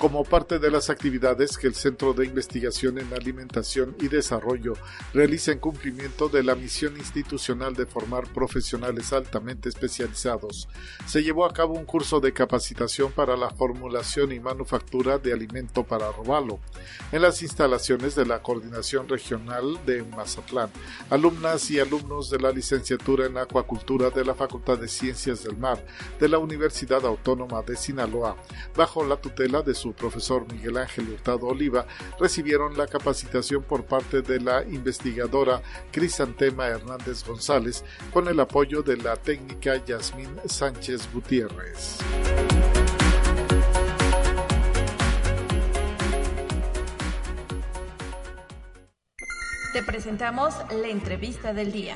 Como parte de las actividades que el Centro de Investigación en Alimentación y Desarrollo realiza en cumplimiento de la misión institucional de formar profesionales altamente especializados. Se llevó a cabo un curso de capacitación para la formulación y manufactura de alimento para robalo en las instalaciones de la Coordinación Regional de Mazatlán. Alumnas y alumnos de la licenciatura en acuacultura de la Facultad de Ciencias del Mar de la Universidad Autónoma de Sinaloa, bajo la tutela de su profesor Miguel Ángel Hurtado Oliva recibieron la capacitación por parte de la investigadora Crisantema Hernández González con el apoyo de la técnica Yasmín Sánchez Gutiérrez. Te presentamos la entrevista del día.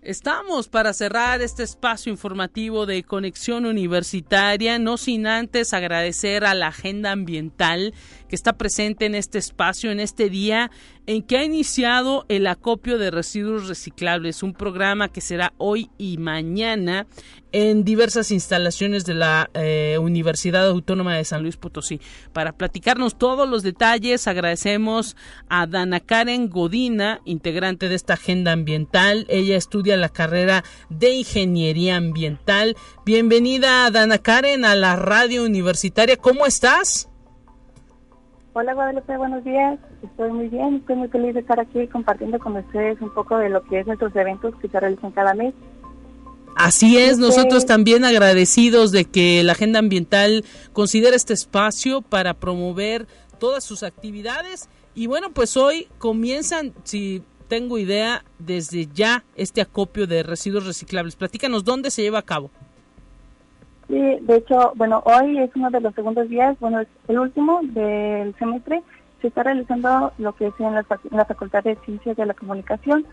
Estamos para cerrar este espacio informativo de conexión universitaria, no sin antes agradecer a la agenda ambiental que está presente en este espacio, en este día en que ha iniciado el acopio de residuos reciclables, un programa que será hoy y mañana en diversas instalaciones de la eh, Universidad Autónoma de San Luis Potosí. Para platicarnos todos los detalles, agradecemos a Dana Karen Godina, integrante de esta agenda ambiental. Ella estudia la carrera de Ingeniería Ambiental. Bienvenida, Dana Karen, a la radio universitaria. ¿Cómo estás? Hola Guadalupe, buenos días. Estoy muy bien, estoy muy feliz de estar aquí compartiendo con ustedes un poco de lo que es nuestros eventos que se realizan cada mes. Así es, nosotros también agradecidos de que la Agenda Ambiental considere este espacio para promover todas sus actividades. Y bueno, pues hoy comienzan, si tengo idea, desde ya este acopio de residuos reciclables. Platícanos dónde se lleva a cabo. Sí, de hecho, bueno, hoy es uno de los segundos días, bueno, es el último del semestre. Se está realizando lo que es en la, Facultad de Ciencias de la Comunicación.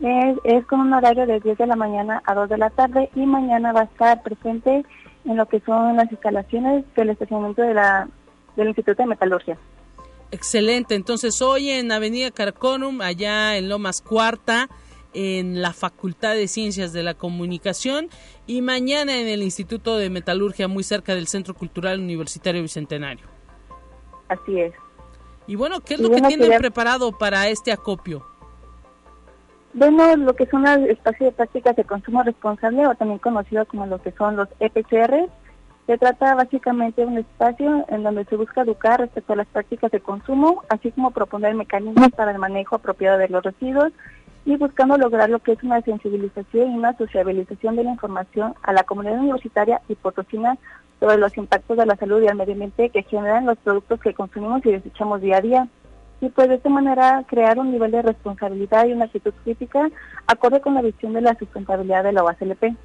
Es, con un horario de 10 de la mañana a 2 de la tarde y mañana va a estar presente en lo que son las instalaciones del estacionamiento de la, del Instituto de Metalurgia. Excelente, entonces hoy en Avenida Carconum, allá en Lomas Cuarta, en la Facultad de Ciencias de la Comunicación y mañana en el Instituto de Metalurgia muy cerca del Centro Cultural Universitario Bicentenario. Así es. Y bueno, ¿qué es lo que tienen preparado para este acopio? Bueno, lo que son los espacios de prácticas de consumo responsable o también conocido como lo que son los EPCR. Se trata básicamente de un espacio en donde se busca educar respecto a las prácticas de consumo, así como proponer mecanismos para el manejo apropiado de los residuos y buscando lograr lo que es una sensibilización y una sociabilización de la información a la comunidad universitaria y potosina sobre los impactos de la salud y al medio ambiente que generan los productos que consumimos y desechamos día a día. Y pues de esta manera crear un nivel de responsabilidad y una actitud crítica acorde con la visión de la sustentabilidad de la OACLP.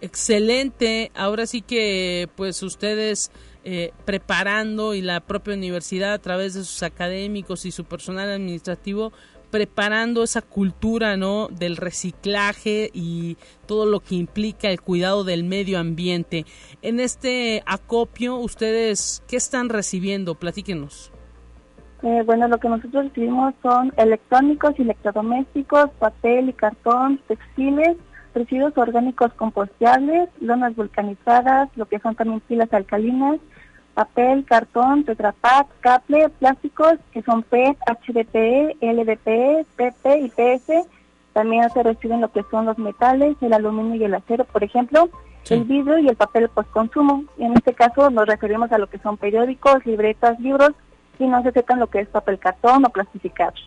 Excelente. Ahora sí que pues ustedes eh, preparando y la propia universidad a través de sus académicos y su personal administrativo preparando esa cultura, ¿no? Del reciclaje y todo lo que implica el cuidado del medio ambiente. En este acopio, ¿ustedes qué están recibiendo? Platíquenos. Eh, bueno, lo que nosotros recibimos son electrónicos electrodomésticos, papel y cartón, textiles, residuos orgánicos compostables, lonas vulcanizadas, lo que son también pilas alcalinas, papel, cartón, tetrapack, caple, plásticos que son PET, HDPE, LDPE, PP y PS. También se reciben lo que son los metales, el aluminio y el acero, por ejemplo, el vidrio y el papel postconsumo. En este caso nos referimos a lo que son periódicos, libretas, libros y no se aceptan lo que es papel cartón o plastificados.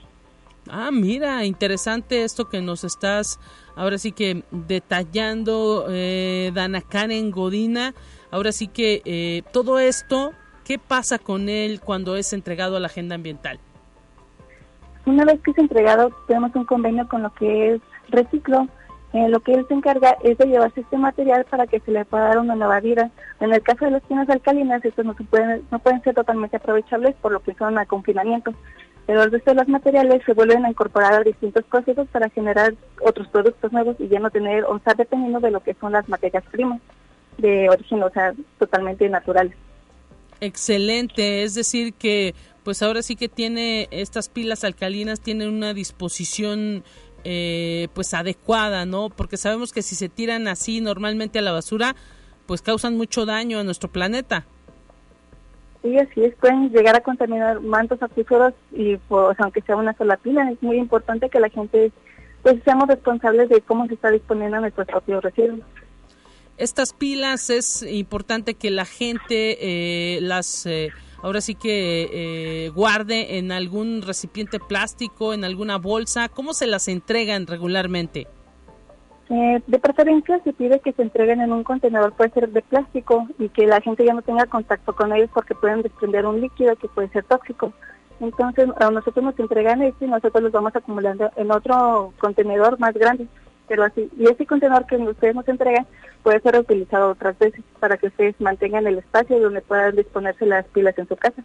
Ah, mira, interesante esto que nos estás ahora sí que detallando, eh, Dana Karen Godina. Ahora sí que eh, todo esto, ¿qué pasa con él cuando es entregado a la agenda ambiental? Una vez que es entregado, tenemos un convenio con lo que es Reciclo. Lo que él se encarga es de llevarse este material para que se le pueda dar una nueva vida. En el caso de las tiendas alcalinas, estos no, se pueden, no pueden ser totalmente aprovechables por lo que son a confinamiento. Pero el resto de los materiales se vuelven a incorporar a distintos procesos para generar otros productos nuevos y ya no tener o estar dependiendo de lo que son las materias primas de origen, o sea, totalmente natural. Excelente, es decir que pues ahora sí que tiene estas pilas alcalinas tienen una disposición eh, pues adecuada, ¿no? Porque sabemos que si se tiran así normalmente a la basura, pues causan mucho daño a nuestro planeta. Sí, así es, pueden llegar a contaminar mantos acuíferos y pues aunque sea una sola pila, es muy importante que la gente pues seamos responsables de cómo se está disponiendo nuestros propios residuos. Estas pilas es importante que la gente eh, las eh, ahora sí que eh, guarde en algún recipiente plástico, en alguna bolsa. ¿Cómo se las entregan regularmente? Eh, de preferencia se pide que se entreguen en un contenedor, puede ser de plástico, y que la gente ya no tenga contacto con ellos porque pueden desprender un líquido que puede ser tóxico. Entonces, a nosotros nos entregan esto y nosotros los vamos acumulando en otro contenedor más grande. Pero así, y ese contenedor que ustedes nos entregan puede ser reutilizado otras veces para que ustedes mantengan el espacio donde puedan disponerse las pilas en su casa.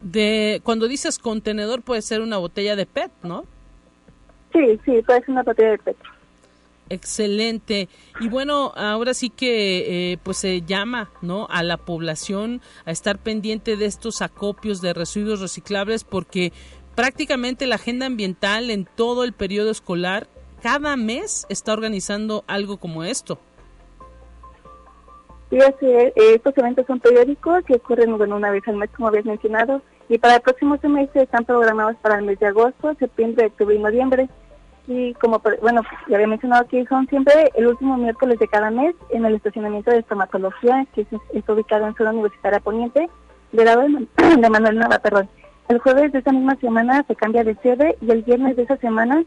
De cuando dices contenedor puede ser una botella de PET, ¿no? Sí, sí, puede ser una botella de PET. Excelente. Y bueno, ahora sí que eh, pues se llama, ¿no? A la población a estar pendiente de estos acopios de residuos reciclables porque prácticamente la agenda ambiental en todo el periodo escolar cada mes está organizando algo como esto. Sí, eh, estos eventos son periódicos que ocurren una vez al mes, como habías mencionado, y para el próximo semestre están programados para el mes de agosto, septiembre, octubre y noviembre. Y como, bueno, ya había mencionado que son siempre el último miércoles de cada mes en el estacionamiento de estomatología, que está ubicado en Zona Universitaria Poniente, de lado de Manuel Nava, perdón. El jueves de esa misma semana se cambia de sede y el viernes de esa semana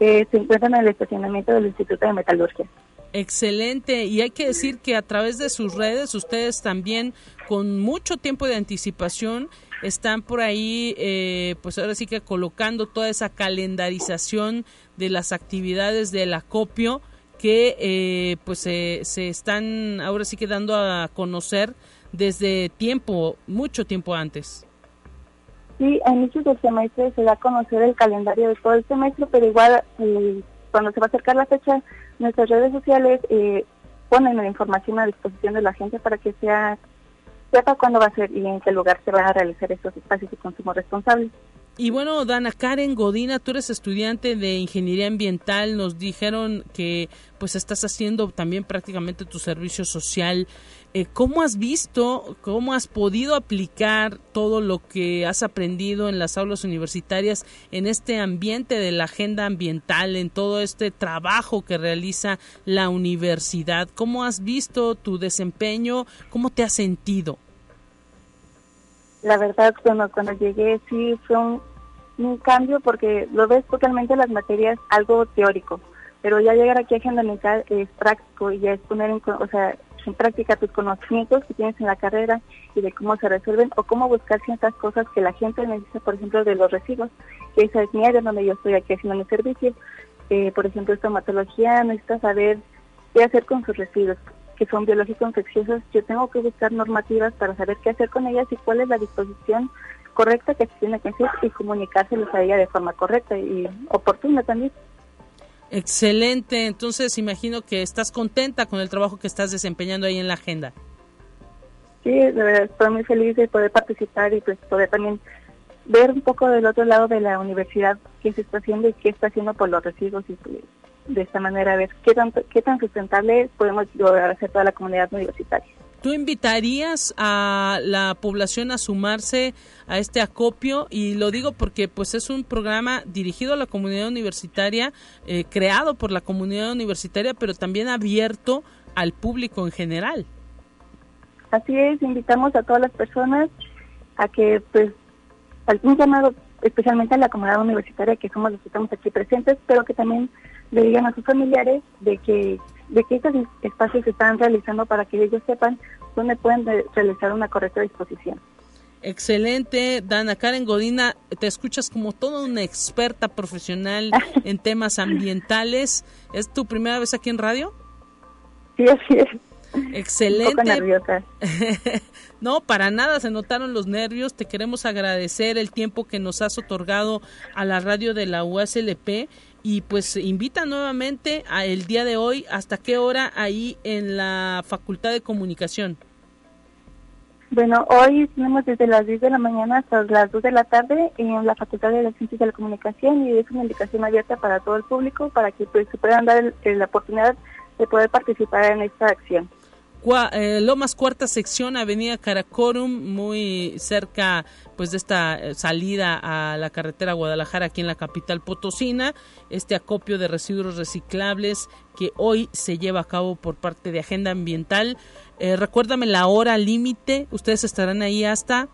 eh, se encuentran en el estacionamiento del Instituto de Metalurgia. Excelente. Y hay que decir que a través de sus redes ustedes también con mucho tiempo de anticipación están por ahí, eh, pues ahora sí que colocando toda esa calendarización de las actividades del acopio que eh, pues se están ahora sí que dando a conocer desde tiempo, mucho tiempo antes. Sí, a inicios del semestre se da a conocer el calendario de todo el semestre, pero igual eh, cuando se va a acercar la fecha, nuestras redes sociales eh, ponen la información a disposición de la gente para que sea sepa cuándo va a ser y en qué lugar se van a realizar estos espacios de consumo responsable. Y bueno, Dana Karen Godina, tú eres estudiante de ingeniería ambiental, nos dijeron que pues estás haciendo también prácticamente tu servicio social. Eh, ¿Cómo has visto, cómo has podido aplicar todo lo que has aprendido en las aulas universitarias en este ambiente de la agenda ambiental, en todo este trabajo que realiza la universidad? ¿Cómo has visto tu desempeño? ¿Cómo te has sentido? La verdad, cuando, cuando llegué sí fue un, un cambio porque lo ves totalmente las materias algo teórico, pero ya llegar aquí a agenda ambiental es práctico y ya es poner en, o sea, en práctica tus conocimientos que tienes en la carrera y de cómo se resuelven o cómo buscar ciertas cosas que la gente necesita, por ejemplo, de los residuos, que esa es mi área donde yo estoy aquí haciendo mi servicio. Eh, por ejemplo, estomatología, necesita saber qué hacer con sus residuos, que son biológicos infecciosos. Yo tengo que buscar normativas para saber qué hacer con ellas y cuál es la disposición correcta que se tiene que hacer y comunicárselos a ella de forma correcta y oportuna también. Excelente, entonces imagino que estás contenta con el trabajo que estás desempeñando ahí en la agenda. Sí, de verdad, estoy muy feliz de poder participar y pues poder también ver un poco del otro lado de la universidad qué se está haciendo y qué está haciendo por los residuos y pues, de esta manera ver qué tan, qué tan sustentable podemos lograr hacer toda la comunidad universitaria. ¿Tú invitarías a la población a sumarse a este acopio? Y lo digo porque pues es un programa dirigido a la comunidad universitaria, eh, creado por la comunidad universitaria, pero también abierto al público en general. Así es, invitamos a todas las personas a que pues algún llamado especialmente a la comunidad universitaria que somos los que estamos aquí presentes, pero que también le digan a sus familiares de que de estos espacios se están realizando para que ellos sepan dónde pueden realizar una correcta disposición. Excelente, Dana Karen Godina, te escuchas como toda una experta profesional en temas ambientales. ¿Es tu primera vez aquí en radio? Sí, así es. Excelente. Un poco nerviosa. no, para nada se notaron los nervios. Te queremos agradecer el tiempo que nos has otorgado a la radio de la USLP y pues invita nuevamente a el día de hoy hasta qué hora ahí en la Facultad de Comunicación. Bueno, hoy tenemos desde las 10 de la mañana hasta las 2 de la tarde en la Facultad de Ciencias de la Comunicación y es una invitación abierta para todo el público para que pues, se puedan dar la oportunidad de poder participar en esta acción. Eh, Lomas Cuarta Sección, Avenida Caracorum, muy cerca pues de esta eh, salida a la carretera Guadalajara aquí en la capital potosina, este acopio de residuos reciclables que hoy se lleva a cabo por parte de Agenda Ambiental. Eh, recuérdame la hora límite, ustedes estarán ahí hasta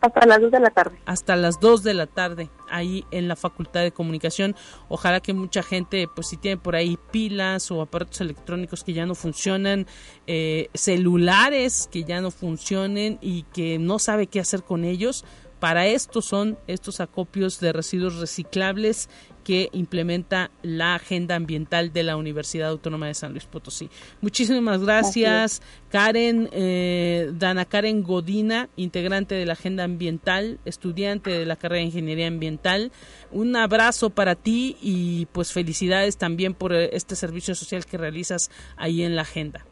hasta las 2 de la tarde. Hasta las 2 de la tarde, ahí en la Facultad de Comunicación. Ojalá que mucha gente, pues si tiene por ahí pilas o aparatos electrónicos que ya no funcionan, eh, celulares que ya no funcionen y que no sabe qué hacer con ellos, para esto son estos acopios de residuos reciclables que implementa la agenda ambiental de la Universidad Autónoma de San Luis Potosí. Muchísimas gracias, Karen, eh, Dana Karen Godina, integrante de la agenda ambiental, estudiante de la carrera de Ingeniería Ambiental. Un abrazo para ti y pues felicidades también por eh, este servicio social que realizas ahí en la agenda.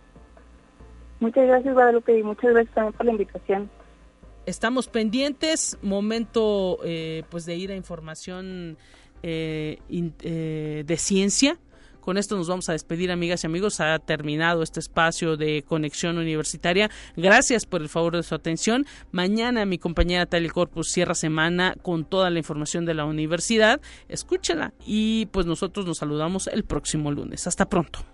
Muchas gracias, Guadalupe, y muchas gracias también por la invitación estamos pendientes momento eh, pues de ir a información eh, eh, de ciencia. Con esto nos vamos a despedir, amigas y amigos. Ha terminado este espacio de conexión universitaria. Gracias por el favor de su atención. Mañana mi compañera Tali Corpus cierra semana con toda la información de la universidad. Escúchela y pues nosotros nos saludamos el próximo lunes. Hasta pronto.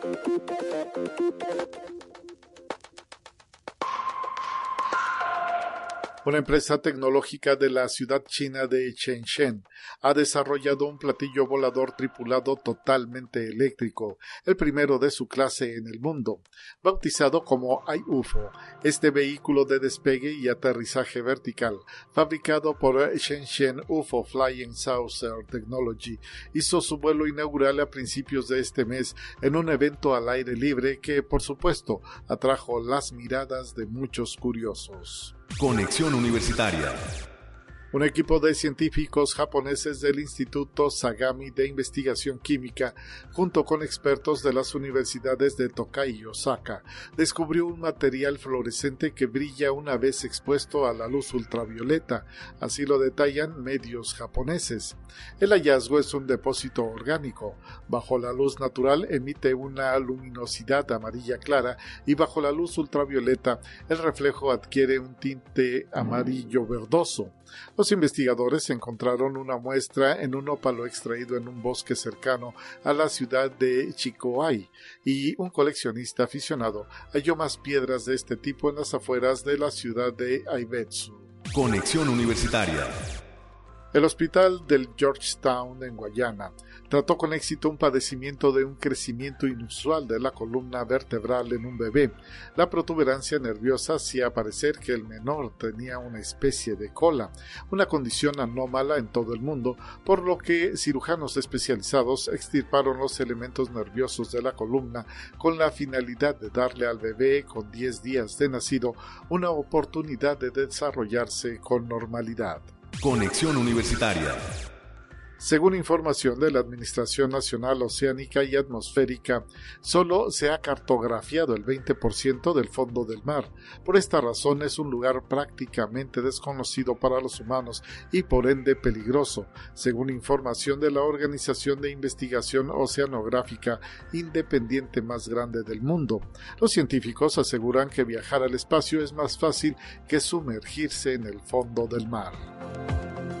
Una empresa tecnológica de la ciudad china de Shenzhen ha desarrollado un platillo volador tripulado totalmente eléctrico, el primero de su clase en el mundo, bautizado como iUFO. Este vehículo de despegue y aterrizaje vertical, fabricado por Shenzhen UFO Flying Saucer Technology, hizo su vuelo inaugural a principios de este mes en un evento al aire libre que, por supuesto, atrajo las miradas de muchos curiosos. Conexión Universitaria un equipo de científicos japoneses del Instituto Sagami de Investigación Química, junto con expertos de las universidades de Tokai y Osaka, descubrió un material fluorescente que brilla una vez expuesto a la luz ultravioleta, así lo detallan medios japoneses. El hallazgo es un depósito orgánico. Bajo la luz natural emite una luminosidad amarilla clara y bajo la luz ultravioleta el reflejo adquiere un tinte amarillo verdoso. Los investigadores encontraron una muestra en un ópalo extraído en un bosque cercano a la ciudad de Chikoai y un coleccionista aficionado halló más piedras de este tipo en las afueras de la ciudad de Aibetsu. Conexión Universitaria. El hospital del Georgetown en Guayana trató con éxito un padecimiento de un crecimiento inusual de la columna vertebral en un bebé. La protuberancia nerviosa hacía parecer que el menor tenía una especie de cola, una condición anómala en todo el mundo, por lo que cirujanos especializados extirparon los elementos nerviosos de la columna con la finalidad de darle al bebé con 10 días de nacido una oportunidad de desarrollarse con normalidad. Conexión Universitaria según información de la Administración Nacional Oceánica y Atmosférica, solo se ha cartografiado el 20% del fondo del mar. Por esta razón es un lugar prácticamente desconocido para los humanos y por ende peligroso, según información de la Organización de Investigación Oceanográfica independiente más grande del mundo. Los científicos aseguran que viajar al espacio es más fácil que sumergirse en el fondo del mar.